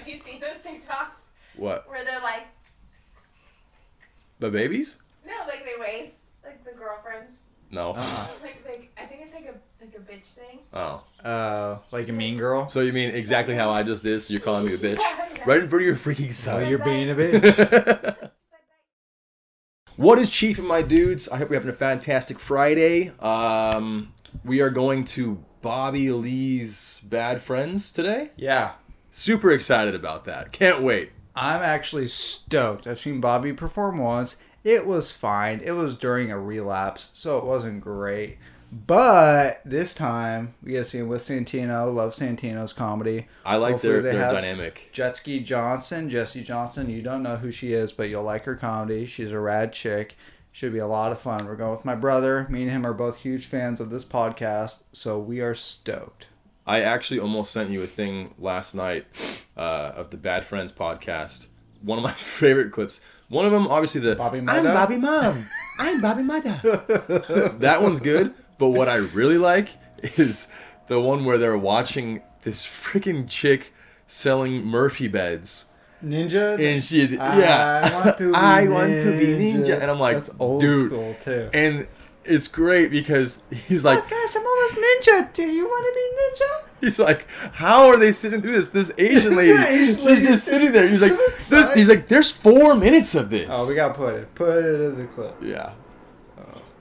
Have you seen those TikToks What? where they're like, The babies? no, like they wave, like the girlfriends, No. Uh-uh. like like I think it's like a like a bitch thing. Oh. Uh, like a mean girl. So you mean exactly how I just did? So you're calling me a bitch? Yeah, yeah. Right in front of your freaking So son. you're being a bitch. what is Chief and my dudes? I hope you're having a fantastic Friday. Um, we are going to Bobby Lee's Bad Friends today. yeah. Super excited about that. Can't wait. I'm actually stoked. I've seen Bobby perform once. It was fine. It was during a relapse, so it wasn't great. But this time we get to see him with Santino. Love Santino's comedy. I like Hopefully their, their dynamic. Jet Ski Johnson, Jesse Johnson. You don't know who she is, but you'll like her comedy. She's a rad chick. Should be a lot of fun. We're going with my brother. Me and him are both huge fans of this podcast, so we are stoked. I actually almost sent you a thing last night uh, of the Bad Friends podcast. One of my favorite clips. One of them, obviously, the Bobby I'm Bobby Mom. I'm Bobby Mada. that one's good. But what I really like is the one where they're watching this freaking chick selling Murphy beds. Ninja. And she, I yeah, want to be I want to be ninja. And I'm like, That's old dude. school too. And it's great because he's like, guys, I'm almost ninja. Do you want to be ninja? He's like, how are they sitting through this? This Asian lady, Asian she's just sitting there. He's like, the he's like, there's four minutes of this. Oh, we gotta put it. Put it in the clip. yeah,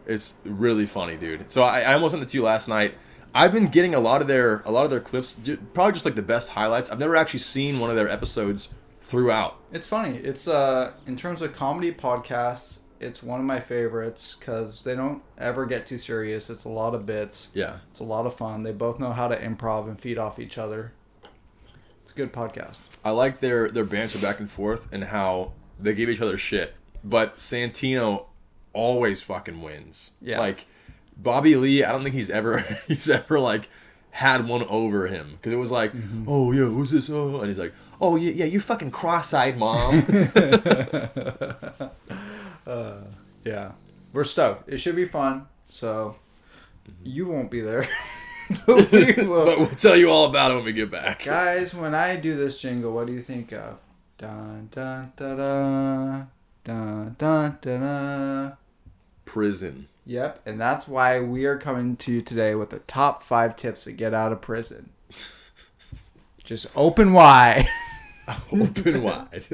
it's really funny, dude. So I, I almost sent it to you last night. I've been getting a lot of their a lot of their clips, probably just like the best highlights. I've never actually seen one of their episodes throughout. It's funny. It's uh in terms of comedy podcasts, it's one of my favorites because they don't ever get too serious. It's a lot of bits. Yeah, It's a lot of fun. They both know how to improv and feed off each other. It's a good podcast. I like their their banter back and forth and how they give each other shit. But Santino always fucking wins. Yeah. Like Bobby Lee, I don't think he's ever he's ever like had one over him because it was like, mm-hmm. oh yeah, who's this? Oh, and he's like, oh yeah, yeah, you fucking cross-eyed mom. Uh, yeah, we're stoked. It should be fun. So you won't be there, but we will. but we'll tell you all about it when we get back. Guys, when I do this jingle, what do you think of? Dun dun da da dun dun da da. Prison. Yep, and that's why we are coming to you today with the top five tips to get out of prison. Just open wide. Open wide.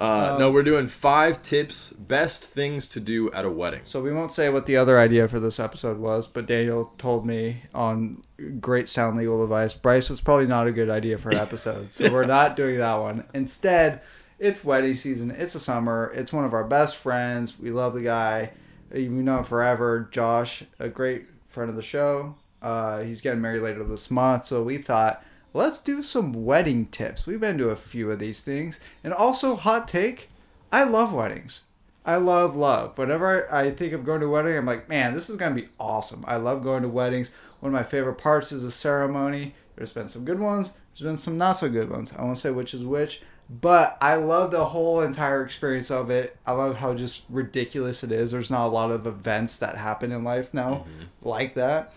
Uh, no, we're doing five tips, best things to do at a wedding. So we won't say what the other idea for this episode was, but Daniel told me on great sound legal advice, Bryce was probably not a good idea for an episode. so we're not doing that one. Instead, it's wedding season. It's the summer. It's one of our best friends. We love the guy. We know him forever. Josh, a great friend of the show. Uh, he's getting married later this month, so we thought let's do some wedding tips. We've been to a few of these things, and also hot take. I love weddings. I love love. Whenever I think of going to a wedding, I'm like, man, this is gonna be awesome. I love going to weddings. One of my favorite parts is the ceremony. There's been some good ones. There's been some not so good ones. I won't say which is which, but I love the whole entire experience of it. I love how just ridiculous it is. There's not a lot of events that happen in life now mm-hmm. like that.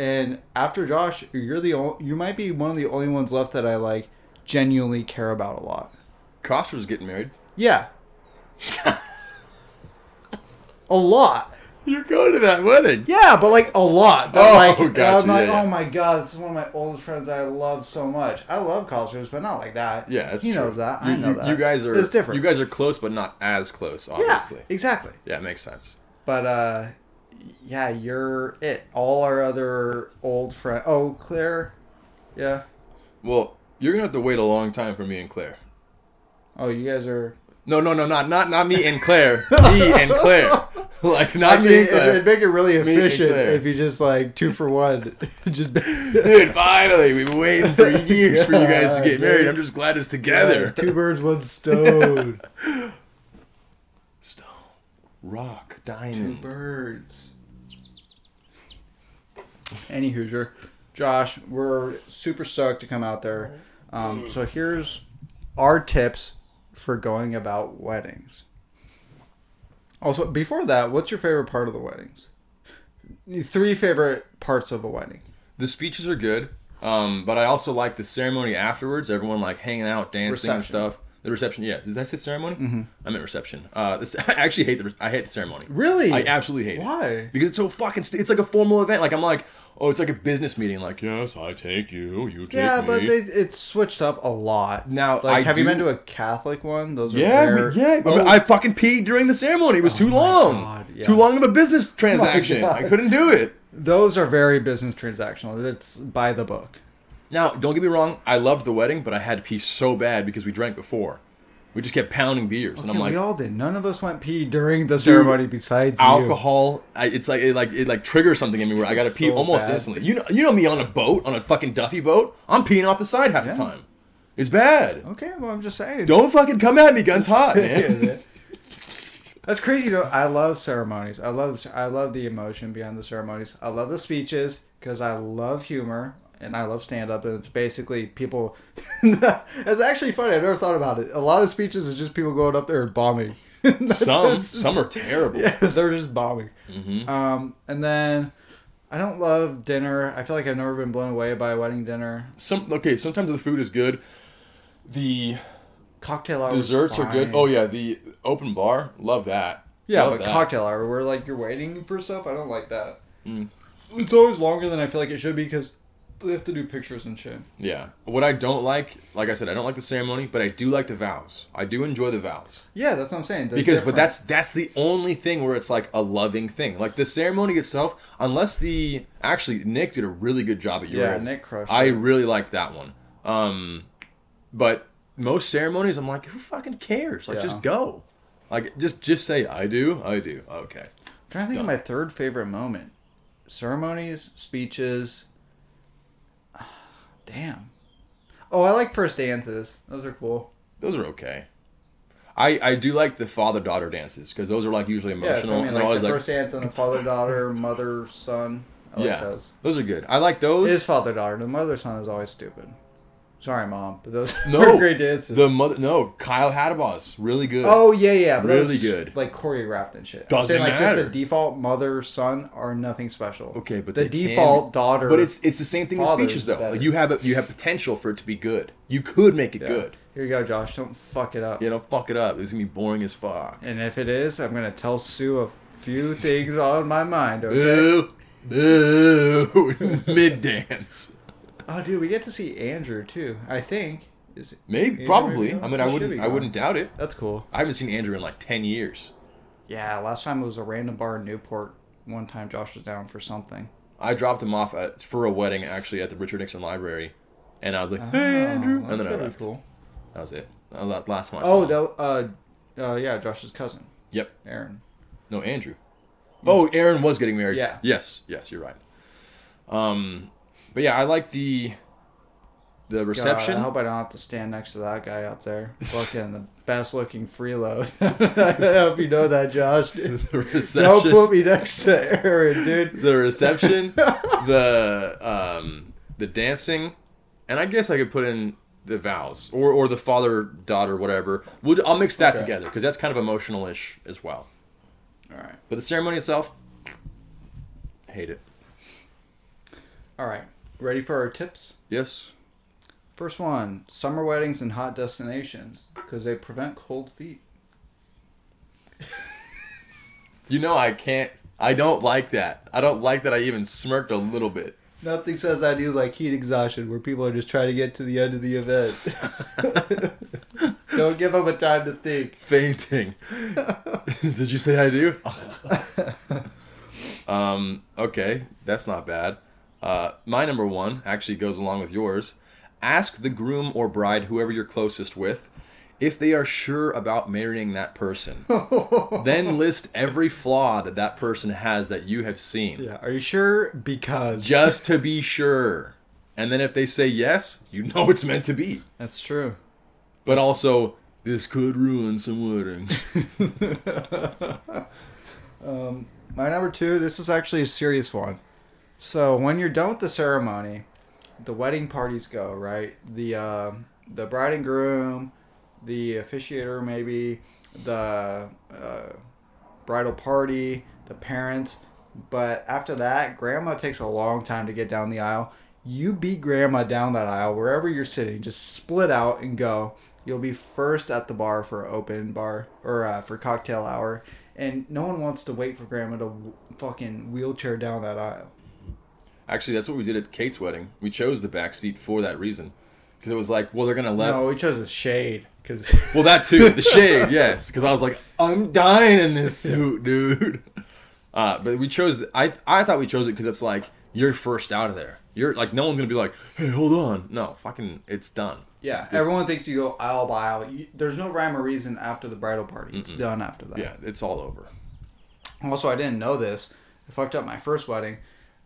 And after Josh, you're the only, you might be one of the only ones left that I like genuinely care about a lot. Coster's getting married. Yeah. a lot. You're going to that wedding. Yeah, but like a lot. But Oh, like, gotcha, I'm like, yeah, yeah. oh my god, this is one of my oldest friends I love so much. I love cultures, but not like that. Yeah, he true. knows that. You, I know you- that. You guys are It's different. You guys are close, but not as close, Obviously, yeah, obviously. exactly. Yeah, it makes sense. But uh, yeah, you're it. All our other old friends. Oh, Claire. Yeah. Well, you're gonna have to wait a long time for me and Claire. Oh, you guys are. No, no, no, not not not me and Claire. me and Claire. Like not I me mean, and Claire. it'd make it really efficient if you just like two for one. just Dude, finally, we've been waiting for years for you guys to get Yeah, married. I'm just glad it's together. two birds, one stone. Stone, rock, diamond. two birds. Any Hoosier, Josh, we're super stoked to come out there. Um, so here's our tips for going about weddings. Also, before that, what's your favorite part of the weddings? Three favorite parts of a wedding. The speeches are good. Um, but I also like the ceremony afterwards. Everyone like hanging out, dancing and stuff. The reception, yeah. Did I say ceremony? Mm-hmm. I meant reception. Uh, this, I actually hate the. I hate the ceremony. Really? I absolutely hate it. Why? Because it's so fucking. St- it's like a formal event. Like I'm like, oh, it's like a business meeting. Like yes, I take you. You take Yeah, me. but they, it's switched up a lot. Now, like, I have you been to a Catholic one? Those are Yeah, rare. yeah. I, Oh, mean, I fucking peed during the ceremony. It was too long. God, yeah. Too long of a business transaction. I couldn't do it. those are very business transactional. It's by the book. Now, don't get me wrong. I loved the wedding, but I had to pee so bad because we drank before. We just kept pounding beers, and I'm like, we all did. None of us went pee during the ceremony besides you. alcohol. I, it's like it like it like triggers something in me where I gotta pee So almost bad. instantly. You know, you know me on a boat, on a fucking Duffy boat. I'm peeing off the side half Yeah. the time. It's bad. Okay, well, I'm just saying. Don't fucking come at me, guns hot, man. That's crazy. Know, I love ceremonies. I love I love the emotion behind the ceremonies. I love the speeches because I love humor and I love stand up. And it's basically people. it's actually funny. I've never thought about it. A lot of speeches is just people going up there and bombing. Some just- some are terrible. Yeah, they're just bombing. hmm Um, and then I don't love dinner. I feel like I've never been blown away by a wedding dinner. Some okay. Sometimes the food is good. The Cocktail hour. desserts are good. Oh yeah, the open bar. Love that. Yeah, Love but that. cocktail hour where like you're waiting for stuff, I don't like that. Mm. It's always longer than I feel like it should be because they have to do pictures and shit. Yeah. What I don't like, like I said, I don't like the ceremony, but I do like the vows. I do enjoy the vows. Yeah, that's what I'm saying. They're because different. but that's that's the only thing where it's like a loving thing like the ceremony itself unless the actually nick did a really good job at yours. Yeah, Nick crushed i it. really liked that one um but most ceremonies i'm like who fucking cares like Yeah. just go like just just say i do i do okay I'm trying to think of my third favorite moment. Ceremonies, speeches. Damn. Oh, I like first dances. Those are cool. those are okay i i do like the father daughter dances because those are like usually Yeah, that's emotional what I mean. Like always the like first dance and the father daughter, mother son. I like yeah those. those are good i like those It is father daughter. The mother son is always stupid. Sorry, mom, but those No, are great dances. the mother no kyle hadabaw's really good Oh yeah, yeah, but Really good. like choreographed and shit. Doesn't saying, like matter. just the default mother son are nothing special. Okay, but the they can- default daughter. But it's it's the same thing with speeches though. better. Like you have a, you have potential for it to be good. You could make it Yeah. good. Here you go, Josh. Don't fuck it up. You know, fuck it up. It's gonna be boring as fuck. And if it is, I'm gonna tell Sue a few things on my mind. Okay. Boo, boo, mid dance. Oh, dude, we get to see Andrew too. I think is it? Maybe, Andrew probably. I mean, I wouldn't, I wouldn't doubt it. That's cool. I haven't seen Andrew in like ten years. Yeah, last time it was a random bar in Newport. One time Josh was down for something. I dropped him off at for a wedding actually at the Richard Nixon Library, and I was like, Oh, "Hey, Andrew," that's and then I left. cool. That was it. La- Last time I saw Oh, him. that uh, uh, yeah, Josh's cousin. Yep. Aaron. No, Andrew. Oh, Aaron was getting married. Yeah. Yes. Yes, you're right. Um, but yeah, I like the the reception. God, I hope I don't have to stand next to that guy up there. Fucking the best looking freeload. I hope you know that, Josh. the Don't put me next to Aaron, dude. the reception. the um the dancing, and I guess I could put in the vows or or the father daughter whatever. We'll, I'll mix that Okay. together because that's kind of emotional ish as well. All right. But the ceremony itself, hate it. All right. Ready for our tips? Yes. First one summer weddings and hot destinations because they prevent cold feet. You know I can't. I don't like that. I don't like that. I even smirked a little bit. Nothing says I do like heat exhaustion where people are just trying to get to the end of the event. Don't give them a time to think. Fainting. Did you say I do? um. Okay, that's not bad. Uh, my number one actually goes along with yours. Ask the groom or bride, whoever you're closest with, if they are sure about marrying that person. then list every flaw that that person has that you have seen, Yeah, are you sure? Because just to be sure. And then if they say yes, you know it's meant to be. that's true. But also, this could ruin some wedding. Um, my number two. This is actually a serious one. So when you're done with the ceremony, the wedding parties go right. The uh, the bride and groom, the officiator, maybe the uh, bridal party, the parents. But after that, grandma takes a long time to get down the aisle. You beat grandma down that aisle wherever you're sitting. Just split out and go. You'll be first at the bar for open bar or uh, for cocktail hour, and no one wants to wait for grandma to w- fucking wheelchair down that aisle. Actually, that's what we did at Kate's wedding. We chose the back seat for that reason, because it was like, well, they're gonna let. No, we chose the shade because Well, that too, the shade, yes, because I was like, I'm dying in this suit, dude. Uh, but we chose. The, I I thought we chose it because it's like you're first out of there. You're like no one's gonna be like, hey, hold on. No, fucking, it's done. yeah, everyone thinks you go aisle by aisle. You, there's no rhyme or reason after the bridal party. It's done after that. Yeah, it's all over. Also, I didn't know this. I fucked up my first wedding.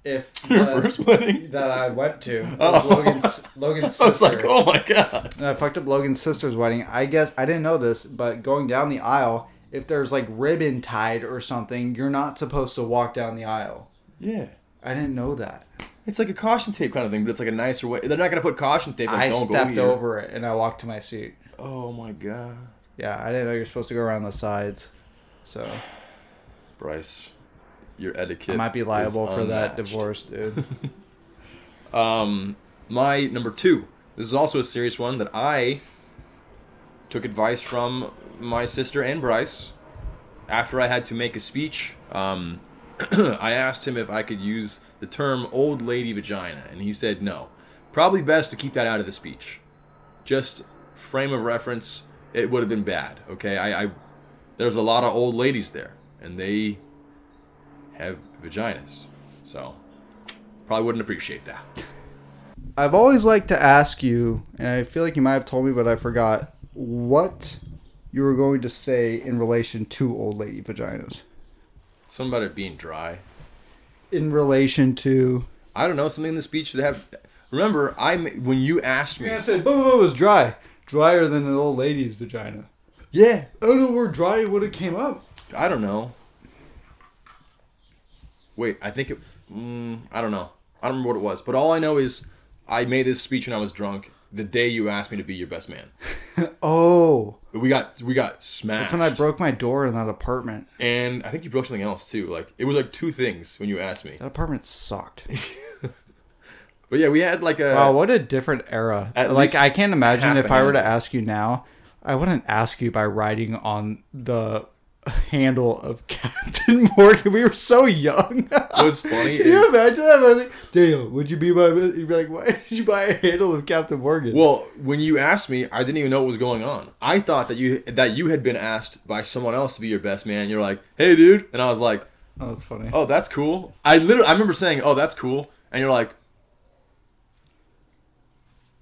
If Your the- first wedding. that I went to was Oh. Logan's Logan's I was like, oh my god. And I fucked up Logan's sister's wedding. I guess I didn't know this, but going down the aisle, if there's like ribbon tied or something, you're not supposed to walk down the aisle. Yeah. I didn't know that. It's like a caution tape kind of thing, but it's like a nicer way. They're not gonna put caution tape. Like, I don't stepped go here. over it and I walked to my seat. Oh my god, Yeah, I didn't know you're supposed to go around the sides. So Bryce, your etiquette. I might be liable for that divorce, dude. Um, my number two. This is also a serious one that I took advice from my sister and Bryce after I had to make a speech. Um, I asked him if I could use the term "old lady vagina," and he said no. Probably best to keep that out of the speech. Just frame of reference. It would have been bad. Okay, I, I there's a lot of old ladies there, and they have vaginas, so probably wouldn't appreciate that. I've always liked to ask you, and I feel like you might have told me, but I forgot what you were going to say in relation to old lady vaginas. Something about it being dry. In relation to, I don't know something in the speech that have. Remember, I when you asked me. I said, blah, blah, blah, was dry, drier than an old lady's vagina. Yeah, oh, I don't know where dry would have came up. I don't know. Wait, I think it. Mm, I don't know. I don't remember what it was, but all I know is I made this speech when I was drunk. The day you asked me to be your best man, Oh, we got we got smashed. that's when I broke my door in that apartment. and I think you broke something else too. Like it was like two things when you asked me. That apartment sucked. But yeah, we had like a. Wow, what a different era. Like I can't imagine if I were to ask you now, I wouldn't ask you by writing on the handle of Captain Morgan. We were so young. It was funny Can you imagine that? I was like, Dale, would you be my you'd be like, why did you buy a handle of Captain Morgan? Well, when you asked me, I didn't even know what was going on. I thought that you that you had been asked by someone else to be your best man. You're like, "Hey, dude," and I was like, oh, that's funny. "Oh, that's cool." I literally, I remember saying, "Oh, that's cool," and you're like,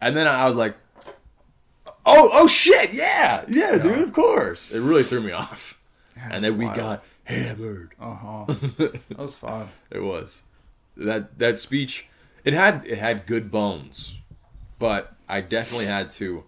and then I was like, "Oh, oh shit, yeah, yeah, dude, of course." It really threw me off, and then we wild. got hammered. Uh huh. that was fun. It was that that speech. It had it had good bones, but I definitely had to,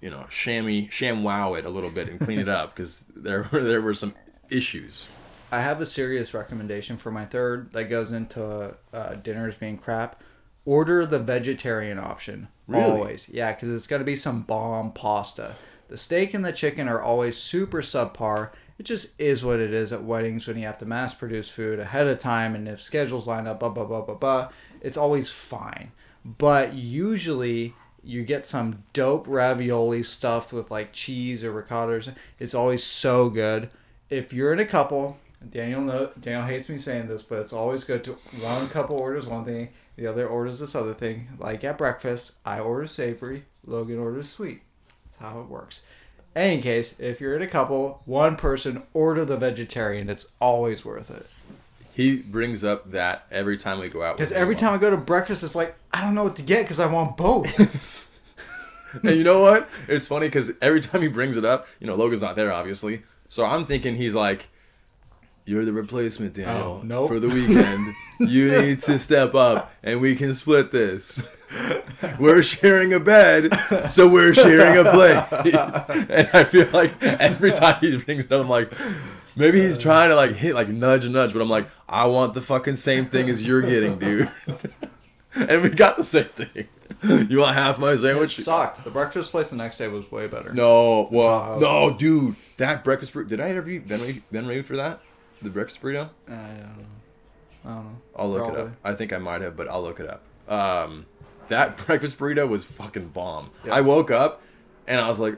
you know, shammy sham wow it a little bit and clean it up because there were there were some issues. I have a serious recommendation for my third that goes into uh, dinners being crap. Order the vegetarian option. Really? Always. Yeah, because it's going to be some bomb pasta. The steak and the chicken are always super subpar. It just is what it is at weddings when you have to mass produce food ahead of time and if schedules line up, blah, blah, blah, blah, blah. It's always fine. But usually you get some dope ravioli stuffed with like cheese or ricotta. It's always so good. If you're in a couple, Daniel know, Daniel hates me saying this, but it's always good to one couple orders one thing, the other orders this other thing. Like at breakfast, I order savory, Logan orders sweet. That's how it works. Any case, if you're in a couple, one person order the vegetarian. It's always worth it. He brings up that every time we go out. Because every time I go to breakfast, it's like I don't know what to get because I want both. and you know what? It's funny because every time he brings it up, you know, Logan's not there, obviously. So I'm thinking he's like, "You're the replacement, oh, Daniel, Oh, nope. for the weekend. you need to step up, and we can split this. we're sharing a bed, so we're sharing a plate." and I feel like every time he brings it up, I'm like. Maybe he's trying to like hit like nudge nudge, but I'm like, I want the fucking same thing as you're getting, dude. and we got the same thing. You want half my it sandwich? sucked. The breakfast place the next day was way better. No, well, Tahoe. no, dude, that breakfast burrito. Did I interview Ben Ray, Ben Ray for that? The breakfast burrito? I don't know. I don't know. I'll look it up. I think I might have, but I'll look it up. um, that breakfast burrito was fucking bomb. Yeah. I woke up and I was like,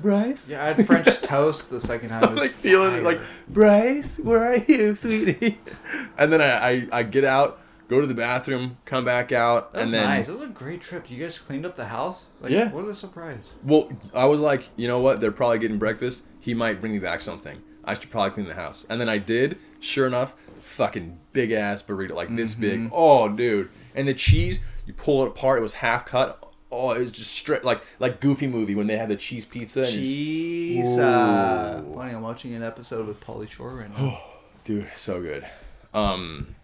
Bryce. Yeah, I had French toast the second time. I'm was like feeling it, like. Bryce, where are you, sweetie? and then I, I I get out, go to the bathroom, come back out, That was and then nice. It was a great trip. You guys cleaned up the house. Like, Yeah. What a surprise. well, I was like, you know what? They're probably getting breakfast. He might bring me back something. I should probably clean the house. And then I did. Sure enough, fucking big ass burrito, like this big. Mm-hmm. Oh, dude! And the cheese, you pull it apart. It was half cut. Oh, it was just straight like like Goofy movie when they have the cheese pizza. And Cheese. Uh, funny, I'm watching an episode with Pauly Shore right now. Oh, Dude, so good. Um,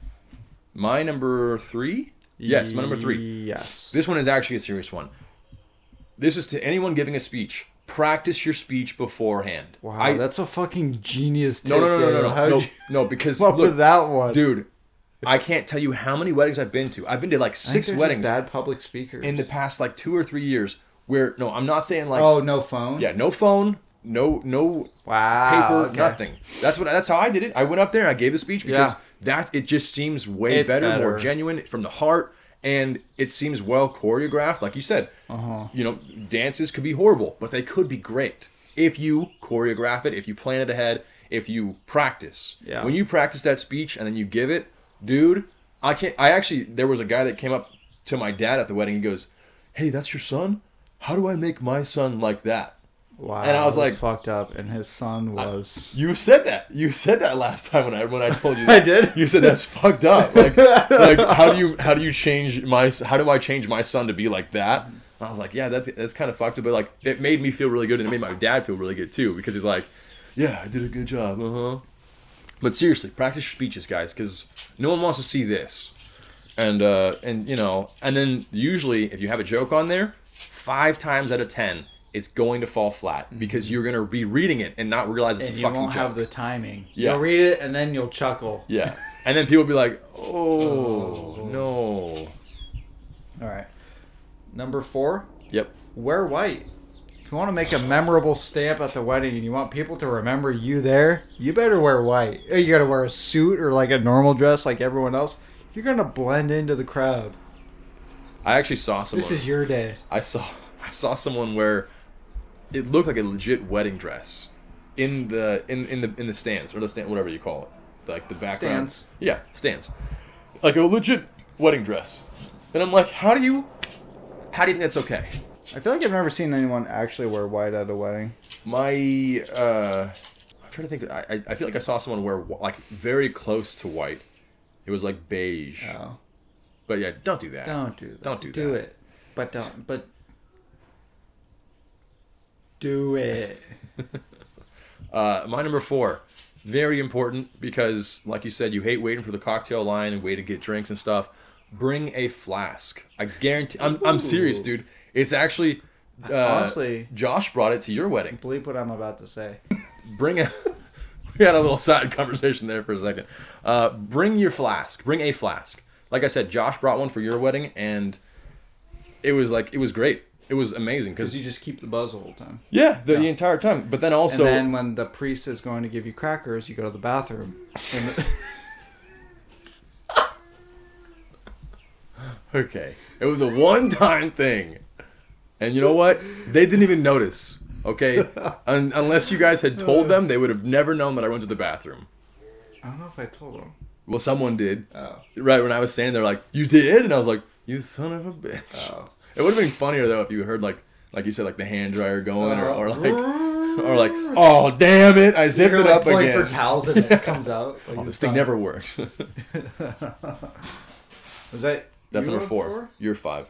my number three. Yes, my number three. Yes. This one is actually a serious one. This is to anyone giving a speech. Practice your speech beforehand. Wow, I, that's a fucking genius no, no, no, no, no, no, no, you no, because look, with that one? dude, I can't tell you how many weddings I've been to. I've been to like six weddings bad public speakers. in the past like two or three years. Where no, I'm not saying like oh, no phone? yeah, no phone, no no Wow. paper, okay. nothing. That's what. That's how I did it. I went up there I gave the speech because Yeah. that it just seems way It's better, more genuine from the heart, and it seems well choreographed. Like you said, Uh-huh. you know, dances could be horrible, but they could be great if you choreograph it, if you plan it ahead, if you practice. Yeah. When you practice that speech and then you give it, dude, I can't. I actually there was a guy that came up to my dad at the wedding. He goes, "Hey, that's your son? How do I make my son like that?" Wow. And I was that's like- fucked up. And his son was. You said that. You said that last time when I when I told you. That. I did? You said that's fucked up. Like, like how do you how do you change my how do I change my son to be like that? And I was like, yeah, that's that's kind of fucked up. But like, it made me feel really good, and it made my dad feel really good too because he's like, yeah, I did a good job. Uh huh. But seriously, practice your speeches, guys, because no one wants to see this. And uh, and you know, and then usually if you have a joke on there, five times out of ten, it's going to fall flat because you're gonna be reading it and not realize it's And a you fucking won't joke. have the timing. Yeah. You'll read it and then you'll chuckle. Yeah, and then people be like, "Oh, no." All right. Number four, Yep. wear white. If you want to make a memorable stamp at the wedding and you want people to remember you there, you better wear white. Uh, You gotta wear a suit or like a normal dress like everyone else. You're gonna blend into the crowd. I actually saw someone. This is your day. I saw I saw someone wear it looked like a legit wedding dress in the in in the in the stands or the stand whatever you call it like the background Stands. yeah stands like a legit wedding dress and I'm like how do you how do you think that's okay I feel like I've never seen anyone actually wear white at a wedding. my uh I'm trying to think I I- I feel like I saw someone wear like very close to white it was like beige Oh, but yeah don't do that don't do that. Don't do Do that. it, but don't. But do it. Uh, my number four, very important because, like you said, you hate waiting for the cocktail line and wait to get drinks and stuff. Bring a flask. I guarantee. I'm, I'm serious, dude. It's actually. Uh, Honestly- Josh brought it to your wedding. Believe what I'm about to say. Bring a. we had a little side conversation there for a second. Uh, bring your flask. Bring a flask. Like I said, Josh brought one for your wedding, and it was like it was great. It was amazing Because you just keep the buzz the whole time. yeah, the, the entire time. But then also, and then when the priest is going to give you crackers, you go to the bathroom. The- Okay. It was a one time thing. And you know what? They didn't even notice. Okay? Un- unless you guys had told them, they would have never known that I went to the bathroom. I don't know if I told them. Well, someone did. Oh. Right when I was standing they're like, You did? And I was like, You son of a bitch. Oh. It would have been funnier, though, if you heard, like, like you said, like the hand dryer going, or, or like, or or like, Oh, damn it. I zipped You're it like up pulling again. for towels and it comes out. Like oh, this thing done. never works. Was that That's number wrote four. You're five.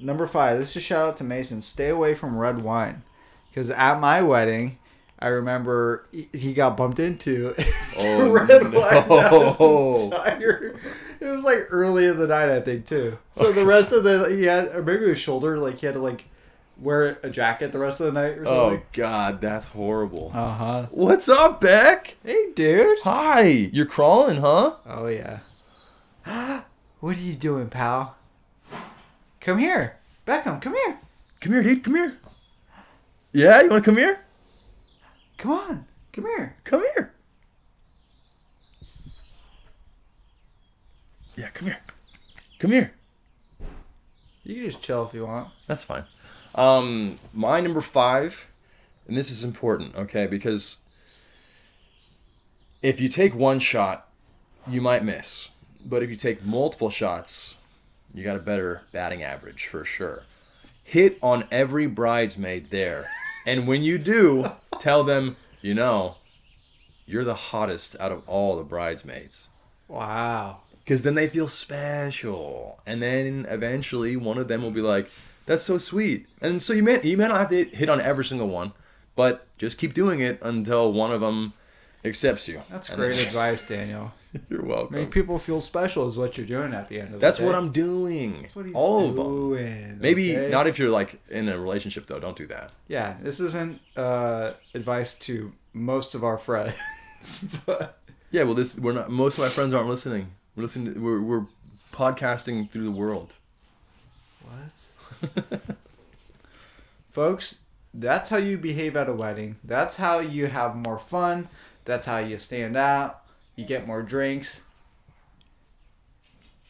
Number five. This is a shout out to Mason. Stay away from red wine, because at my wedding, I remember he- got bumped into Oh, red. That entire- It was like early in the night, I think, too. So the rest of the he had, or maybe his shoulder, like he had to like wear a jacket the rest of the night or Oh, something. God. That's horrible. Uh huh. What's up, Beck? Hey, dude. Hi, you're crawling, huh? Oh yeah. what are you doing, pal? Come here, Beckham. Come here. Come here, dude. Come here. Yeah, you want to come here? Come on. Come here. Come here. Yeah, come here. Come here. You can just chill if you want. That's fine. Um, my number five, and this is important, okay, because if you take one shot, you might miss. But if you take multiple shots, you got a better batting average for sure. Hit on every bridesmaid there. And when you do, tell them, you know, you're the hottest out of all the bridesmaids. Wow. Because then they feel special. And then eventually one of them will be like, that's so sweet. And so you may, you may not have to hit on every single one, but just keep doing it until one of them accepts you. That's And great then- advice, Daniel. You're welcome. Make people feel special is what you're doing at the end of That's the day. That's what I'm doing. That's what he's All of them. Maybe okay? not if you're like in a relationship though. Don't do that. Yeah, this isn't uh, advice to most of our friends, but Yeah, well, this we're not. Most of my friends aren't listening. We're listening. To, we're we're podcasting through the world. what? Folks, that's how you behave at a wedding. That's how you have more fun. That's how you stand out. You get more drinks.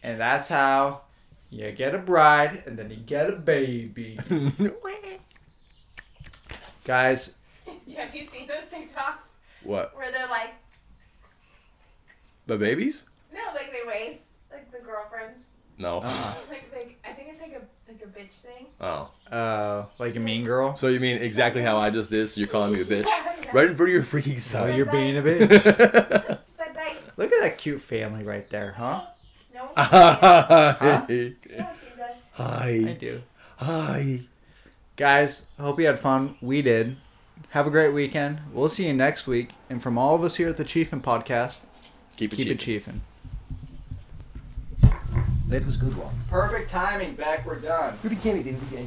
And that's how you get a bride and then you get a baby. Guys, Have you seen those TikToks what? where they're like, The babies? no, like they wave, like the girlfriends. No. uh, Like, like I think it's like a bitch thing. Oh. uh, like a mean girl. So you mean exactly how I just did? So you're calling me a bitch? Yeah, yeah. Right in front of your freaking So son. you're being a bitch. But like, Look at that cute family right there, huh? no. Hi. You don't see this. I Hi. do. Hi. Guys, hope you had fun. We did. Have a great weekend. We'll see you next week. And from all of us here at the Chiefin Podcast, Keep it keep cheap. it chiefin'. That was good one. Perfect timing. Back, we're done. We became it, didn't we?